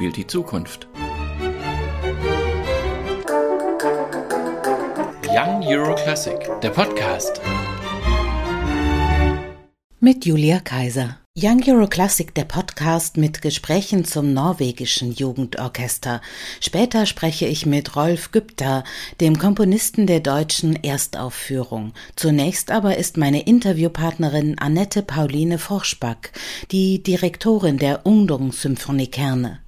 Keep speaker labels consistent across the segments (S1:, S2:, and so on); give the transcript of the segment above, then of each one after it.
S1: spielt die Zukunft. Young Euro Classic, der Podcast.
S2: Mit Julia Kaiser. Young Euro Classic, der Podcast mit Gesprächen zum norwegischen Jugendorchester. Später spreche ich mit Rolf Güpter, dem Komponisten der deutschen Erstaufführung. Zunächst aber ist meine Interviewpartnerin Annette Pauline Forschback, die Direktorin der Ungdomssymphonie Kerne.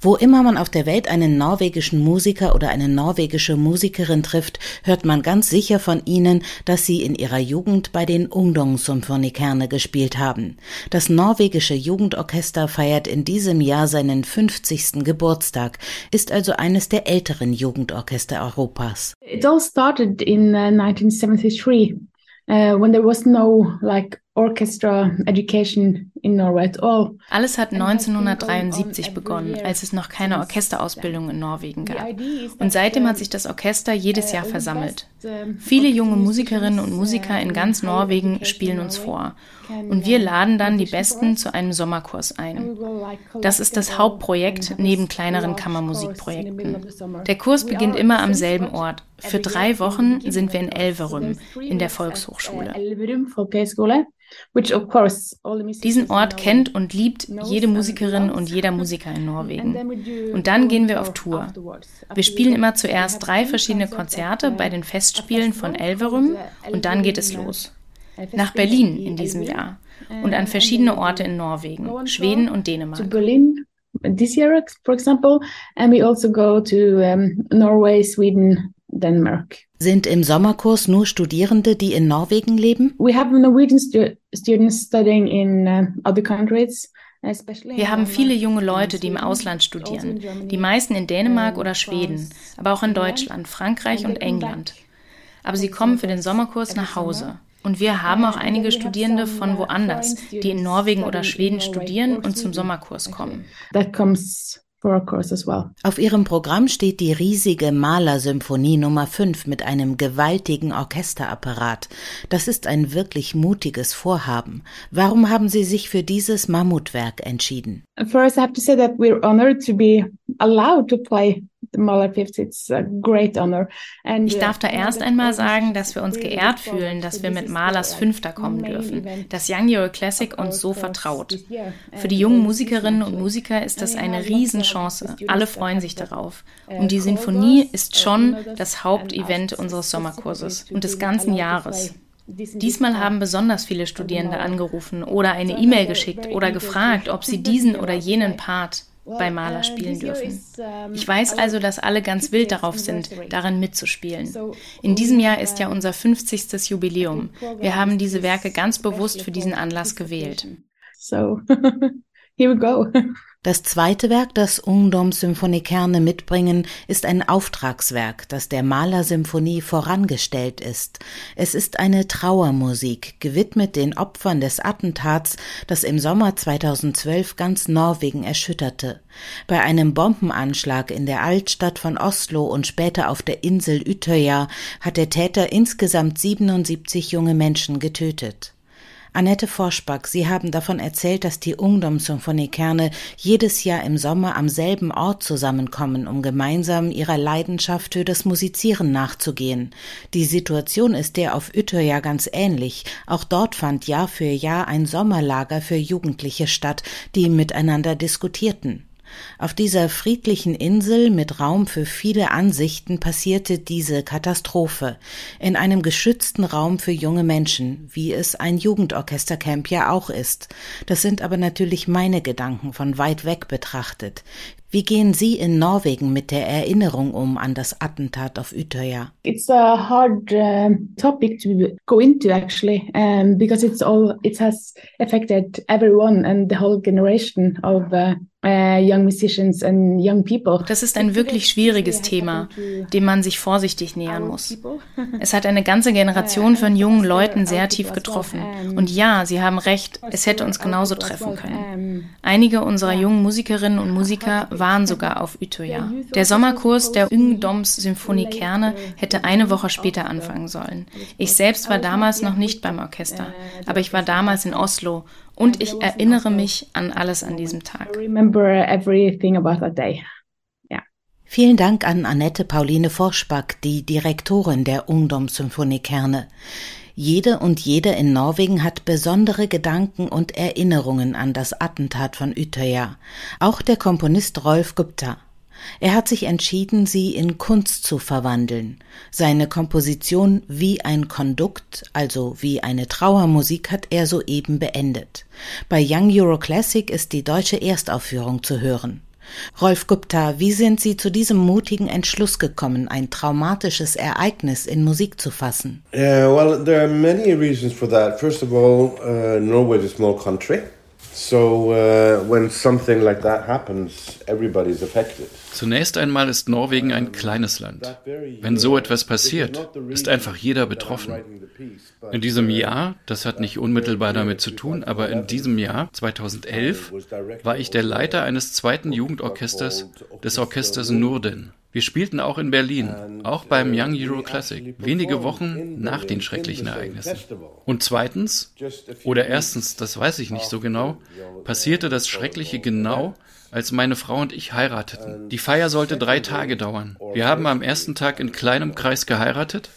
S2: Wo immer man auf der Welt einen norwegischen Musiker oder eine norwegische Musikerin trifft, hört man ganz sicher von ihnen, dass sie in ihrer Jugend bei den Ungdomssymfonikerne gespielt haben. Das norwegische Jugendorchester feiert in diesem Jahr seinen 50. Geburtstag, ist also eines der älteren Jugendorchester Europas.
S3: It all started in uh, 1973 uh, when there was no like orchestra education in Norway at all.
S4: Alles hat 1973 begonnen, als es noch keine Orchesterausbildung in Norwegen gab. Und seitdem hat sich das Orchester jedes Jahr versammelt. Viele junge Musikerinnen und Musiker in ganz Norwegen spielen uns vor. Und wir laden dann die Besten zu einem Sommerkurs ein. Das ist das Hauptprojekt neben kleineren Kammermusikprojekten. Der Kurs beginnt immer am selben Ort. Für drei Wochen sind wir in Elverum, in der Volkshochschule. Diesen Ort kennt und liebt jede Musikerin und jeder Musiker in Norwegen. Und dann gehen wir auf Tour. Wir spielen immer zuerst drei verschiedene Konzerte bei den Festspielen von Elverum und dann geht es los. Nach Berlin in diesem Jahr und an verschiedene Orte in Norwegen, Schweden und Dänemark.
S3: This year, for example, and we also go to Norway, Sweden, Denmark.
S2: Sind im Sommerkurs nur Studierende, die in Norwegen leben?
S3: We have Norwegian stu students studying in uh, other countries.
S4: Wir haben viele junge Leute, die im Ausland studieren, die meisten in Dänemark oder Schweden, aber auch in Deutschland, Frankreich und England. Aber sie kommen für den Sommerkurs nach Hause. Und wir haben auch einige Studierende von woanders, die in Norwegen oder Schweden studieren und zum Sommerkurs kommen.
S3: That comes Well.
S2: Auf ihrem Programm steht die riesige Malersymphonie Nummer 5 mit einem gewaltigen Orchesterapparat. Das ist ein wirklich mutiges Vorhaben. Warum haben Sie sich für dieses Mammutwerk entschieden?
S3: First, I have to say that we're honored to be allowed to play
S4: ich darf da erst einmal sagen, dass wir uns geehrt fühlen, dass wir mit Malers Fünfter kommen dürfen, dass Young Euro Classic uns so vertraut. Für die jungen Musikerinnen und Musiker ist das eine Riesenchance. Alle freuen sich darauf. Und die Sinfonie ist schon das Hauptevent unseres Sommerkurses und des ganzen Jahres. Diesmal haben besonders viele Studierende angerufen oder eine E-Mail geschickt oder gefragt, ob sie diesen oder jenen Part bei Maler spielen dürfen. Ich weiß also, dass alle ganz wild darauf sind, darin mitzuspielen. In diesem Jahr ist ja unser 50. Jubiläum. Wir haben diese Werke ganz bewusst für diesen Anlass gewählt.
S3: So, here we go.
S2: Das zweite Werk, das Ungdomssymphoniekerne mitbringen, ist ein Auftragswerk, das der Malersymphonie vorangestellt ist. Es ist eine Trauermusik, gewidmet den Opfern des Attentats, das im Sommer 2012 ganz Norwegen erschütterte. Bei einem Bombenanschlag in der Altstadt von Oslo und später auf der Insel Utøya hat der Täter insgesamt 77 junge Menschen getötet. Annette Forschback, Sie haben davon erzählt, dass die Ungdomssymphonie-Kerne jedes Jahr im Sommer am selben Ort zusammenkommen, um gemeinsam ihrer Leidenschaft für das Musizieren nachzugehen. Die Situation ist der auf Utøya ganz ähnlich. Auch dort fand Jahr für Jahr ein Sommerlager für Jugendliche statt, die miteinander diskutierten. Auf dieser friedlichen Insel mit Raum für viele Ansichten passierte diese Katastrophe in einem geschützten Raum für junge Menschen, wie es ein Jugendorchestercamp ja auch ist. Das sind aber natürlich meine Gedanken von weit weg betrachtet. Wie gehen Sie in Norwegen mit der Erinnerung um an das Attentat auf Utøya?
S3: It's a hard uh, topic to go into actually, um, because it's all it has affected everyone and the whole generation of uh, Uh,
S4: das ist ein wirklich schwieriges Thema, dem man sich vorsichtig nähern muss. Es hat eine ganze Generation von jungen Leuten sehr tief getroffen. Und ja, Sie haben recht, es hätte uns genauso treffen können. Einige unserer jungen Musikerinnen und Musiker waren sogar auf Utøya. Der Sommerkurs der Ungdoms Symphonie Kerne hätte eine Woche später anfangen sollen. Ich selbst war damals noch nicht beim Orchester, aber ich war damals in Oslo Und ich erinnere mich an alles an diesem Tag.
S2: Vielen Dank an Annette Pauline Forschback, die Direktorin der Ungdomssymphonie Kerne. Jede und jeder in Norwegen hat besondere Gedanken und Erinnerungen an das Attentat von Utøya. Auch der Komponist Rolf Gupta. Er hat sich entschieden, sie in Kunst zu verwandeln. Seine Komposition wie ein Kondukt, also wie eine Trauermusik, hat er soeben beendet. Bei Young Euro Classic ist die deutsche Erstaufführung zu hören. Rolf Gupta, wie sind Sie zu diesem mutigen Entschluss gekommen, ein traumatisches Ereignis in Musik zu fassen?
S5: Uh, well, there are many reasons for that. First of all, uh, Norway is a small country. So uh, when something like that happens, everybody's affected.
S1: Zunächst einmal ist Norwegen ein kleines Land. Wenn so etwas passiert, ist einfach jeder betroffen. In diesem Jahr, das hat nicht unmittelbar damit zu tun, aber in diesem Jahr, 2011, war ich der Leiter eines zweiten Jugendorchesters des Orchesters Nurden. Wir spielten auch in Berlin, auch beim Young Euro Classic, wenige Wochen nach den schrecklichen Ereignissen. Und zweitens, oder erstens, das weiß ich nicht so genau, passierte das Schreckliche genau, als meine Frau und ich heirateten. Die Feier sollte drei Tage dauern. Wir haben am ersten Tag in kleinem Kreis geheiratet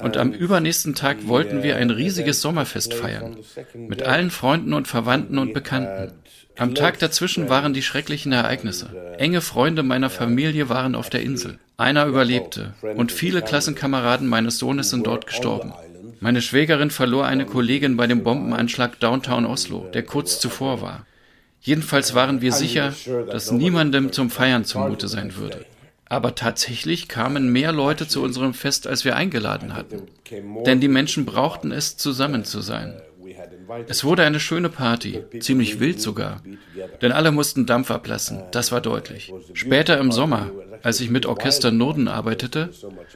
S1: und am übernächsten Tag wollten wir ein riesiges Sommerfest feiern. Mit allen Freunden und Verwandten und Bekannten. Am Tag dazwischen waren die schrecklichen Ereignisse. Enge Freunde meiner Familie waren auf der Insel. Einer überlebte und viele Klassenkameraden meines Sohnes sind dort gestorben. Meine Schwägerin verlor eine Kollegin bei dem Bombenanschlag Downtown Oslo, der kurz zuvor war. Jedenfalls waren wir sicher, dass niemandem zum Feiern zumute sein würde. Aber tatsächlich kamen mehr Leute zu unserem Fest, als wir eingeladen hatten. Denn die Menschen brauchten es, zusammen zu sein. Es wurde eine schöne Party, ziemlich wild sogar, denn alle mussten Dampf ablassen, das war deutlich. Später im Sommer, als ich mit Orchester Norden arbeitete,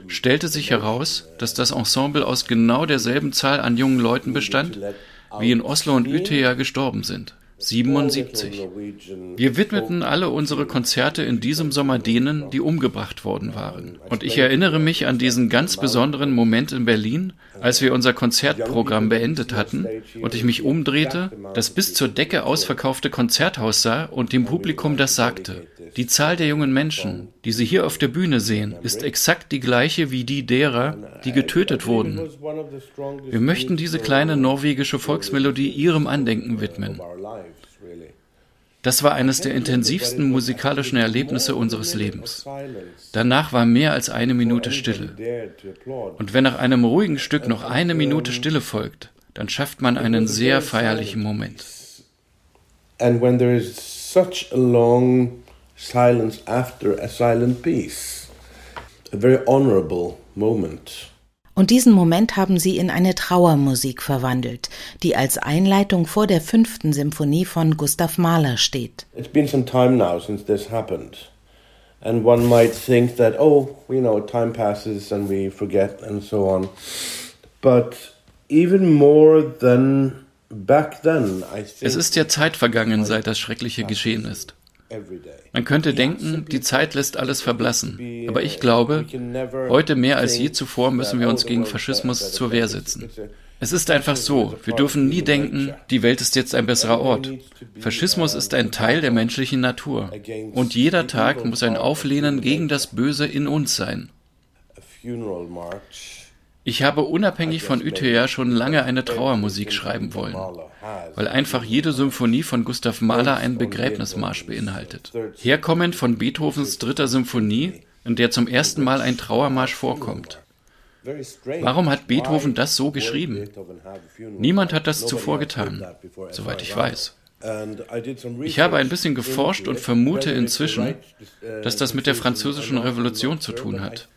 S1: stellte sich heraus, dass das Ensemble aus genau derselben Zahl an jungen Leuten bestand, wie in Oslo und Utøya gestorben sind. 77. Wir widmeten alle unsere Konzerte in diesem Sommer denen, die umgebracht worden waren. Und ich erinnere mich an diesen ganz besonderen Moment in Berlin, als wir unser Konzertprogramm beendet hatten und ich mich umdrehte, das bis zur Decke ausverkaufte Konzerthaus sah und dem Publikum das sagte. Die Zahl der jungen Menschen, die Sie hier auf der Bühne sehen, ist exakt die gleiche wie die derer, die getötet wurden. Wir möchten diese kleine norwegische Volksmelodie Ihrem Andenken widmen. Das war eines der intensivsten musikalischen Erlebnisse unseres Lebens. Danach war mehr als eine Minute Stille. Und wenn nach einem ruhigen Stück noch eine Minute Stille folgt, dann schafft man einen sehr feierlichen Moment.
S5: And when there is such a long silence after a silent piece, a very honorable moment.
S2: Und diesen Moment haben sie in eine Trauermusik verwandelt, die als Einleitung vor der fünften Symphonie von Gustav Mahler steht.
S5: It's been some time now since this happened. And one might think that, oh, you know, time passes and we forget and so on. But even more than back then, I think.
S1: Es ist ja Zeit vergangen, seit das Schreckliche geschehen ist. Man könnte denken, die Zeit lässt alles verblassen. Aber ich glaube, heute mehr als je zuvor müssen wir uns gegen Faschismus zur Wehr setzen. Es ist einfach so, wir dürfen nie denken, die Welt ist jetzt ein besserer Ort. Faschismus ist ein Teil der menschlichen Natur. Und jeder Tag muss ein Auflehnen gegen das Böse in uns sein. Ich habe unabhängig von Utøya schon lange eine Trauermusik schreiben wollen, weil einfach jede Symphonie von Gustav Mahler einen Begräbnismarsch beinhaltet. Herkommend von Beethovens dritter Symphonie, in der zum ersten Mal ein Trauermarsch vorkommt. Warum hat Beethoven das so geschrieben? Niemand hat das zuvor getan, soweit ich weiß. Ich habe ein bisschen geforscht und vermute inzwischen, dass das mit der französischen Revolution zu tun hat.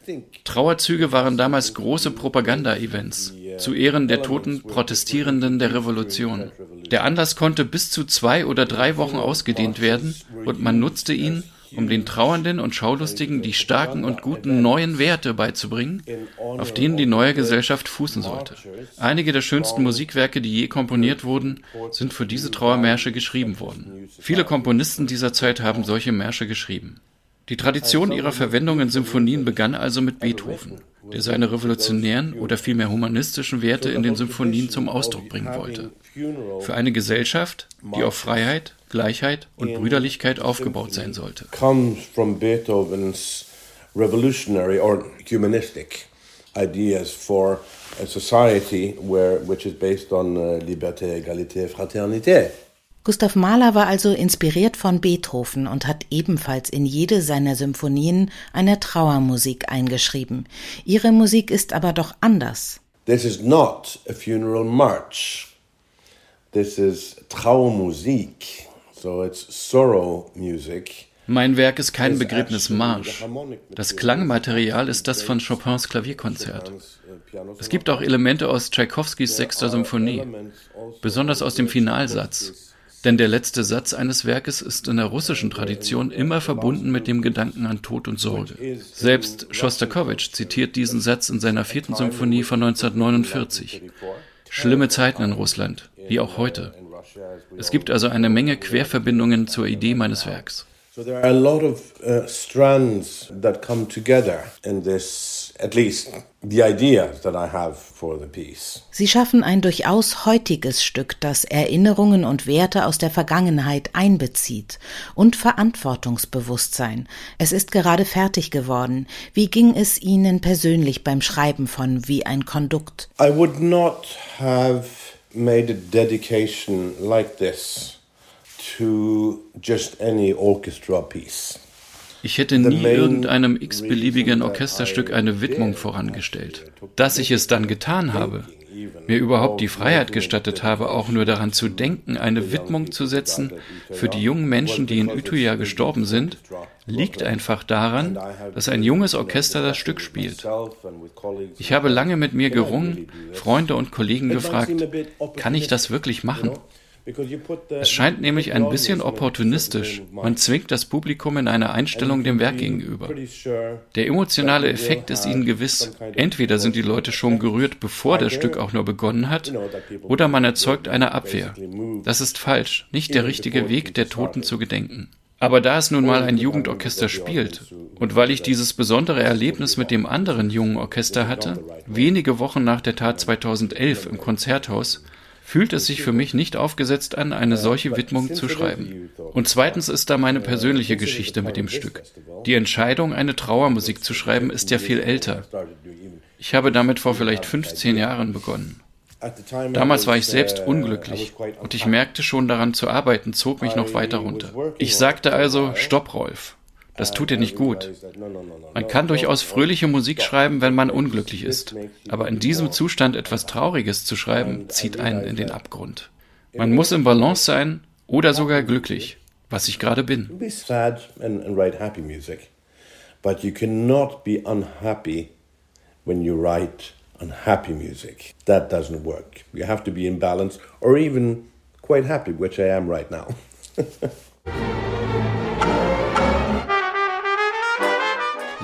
S1: Trauerzüge waren damals große Propaganda-Events zu Ehren der toten Protestierenden der Revolution. Der Anlass konnte bis zu zwei oder drei Wochen ausgedehnt werden und man nutzte ihn, um den Trauernden und Schaulustigen die starken und guten neuen Werte beizubringen, auf denen die neue Gesellschaft fußen sollte. Einige der schönsten Musikwerke, die je komponiert wurden, sind für diese Trauermärsche geschrieben worden. Viele Komponisten dieser Zeit haben solche Märsche geschrieben. Die Tradition ihrer Verwendung in Symphonien begann also mit Beethoven, der seine revolutionären oder vielmehr humanistischen Werte in den Symphonien zum Ausdruck bringen wollte. Für eine Gesellschaft, die auf Freiheit, Gleichheit und Brüderlichkeit aufgebaut sein sollte.
S5: Comes from Beethoven's revolutionary or humanistic ideas for a society where, which is based on uh, liberté, égalité, fraternité.
S2: Gustav Mahler war also inspiriert von Beethoven und hat ebenfalls in jede seiner Symphonien eine Trauermusik eingeschrieben. Ihre Musik ist aber doch anders.
S5: This is not a funeral march. This is Trauermusik. So it's sorrow music.
S1: Mein Werk ist kein Begräbnismarsch. Das Klangmaterial ist das von Chopins Klavierkonzert. Es gibt auch Elemente aus Tschaikowskis sechster Symphonie, besonders aus dem Finalsatz. Denn der letzte Satz eines Werkes ist in der russischen Tradition immer verbunden mit dem Gedanken an Tod und Sorge. Selbst Schostakowitsch zitiert diesen Satz in seiner vierten Symphonie von 1949. Schlimme Zeiten in Russland, wie auch heute. Es gibt also eine Menge Querverbindungen zur Idee meines Werks.
S5: So there are a lot of uh, strands that come together in this, at least the idea that I have for the piece.
S2: Sie schaffen ein durchaus heutiges Stück, das Erinnerungen und Werte aus der Vergangenheit einbezieht und Verantwortungsbewusstsein. Es ist gerade fertig geworden. Wie ging es Ihnen persönlich beim Schreiben von Wie ein Kondukt?
S5: I would not have made a dedication like this to just any orchestra piece.
S1: Ich hätte nie irgendeinem x-beliebigen Orchesterstück eine Widmung vorangestellt. Dass ich es dann getan habe, mir überhaupt die Freiheit gestattet habe, auch nur daran zu denken, eine Widmung zu setzen für die jungen Menschen, die in Utøya gestorben sind, liegt einfach daran, dass ein junges Orchester das Stück spielt. Ich habe lange mit mir gerungen, Freunde und Kollegen gefragt, kann ich das wirklich machen? Es scheint nämlich ein bisschen opportunistisch. Man zwingt das Publikum in eine Einstellung dem Werk gegenüber. Der emotionale Effekt ist ihnen gewiss. Entweder sind die Leute schon gerührt, bevor das Stück auch nur begonnen hat, oder man erzeugt eine Abwehr. Das ist falsch, nicht der richtige Weg, der Toten zu gedenken. Aber da es nun mal ein Jugendorchester spielt und weil ich dieses besondere Erlebnis mit dem anderen jungen Orchester hatte, wenige Wochen nach der Tat 2011 im Konzerthaus, fühlt es sich für mich nicht aufgesetzt an, eine solche Widmung zu schreiben. Und zweitens ist da meine persönliche Geschichte mit dem Stück. Die Entscheidung, eine Trauermusik zu schreiben, ist ja viel älter. Ich habe damit vor vielleicht 15 Jahren begonnen. Damals war ich selbst unglücklich und ich merkte schon daran zu arbeiten, zog mich noch weiter runter. Ich sagte also, stopp, Rolf. Das tut dir nicht gut. Man kann durchaus fröhliche Musik schreiben, wenn man unglücklich ist. Aber in diesem Zustand etwas Trauriges zu schreiben, zieht einen in den Abgrund. Man muss im Balance sein oder sogar glücklich, was ich gerade bin.
S5: But you cannot be unhappy when you write unhappy music. That doesn't work. You have to be in balance or even quite happy, which I am right now.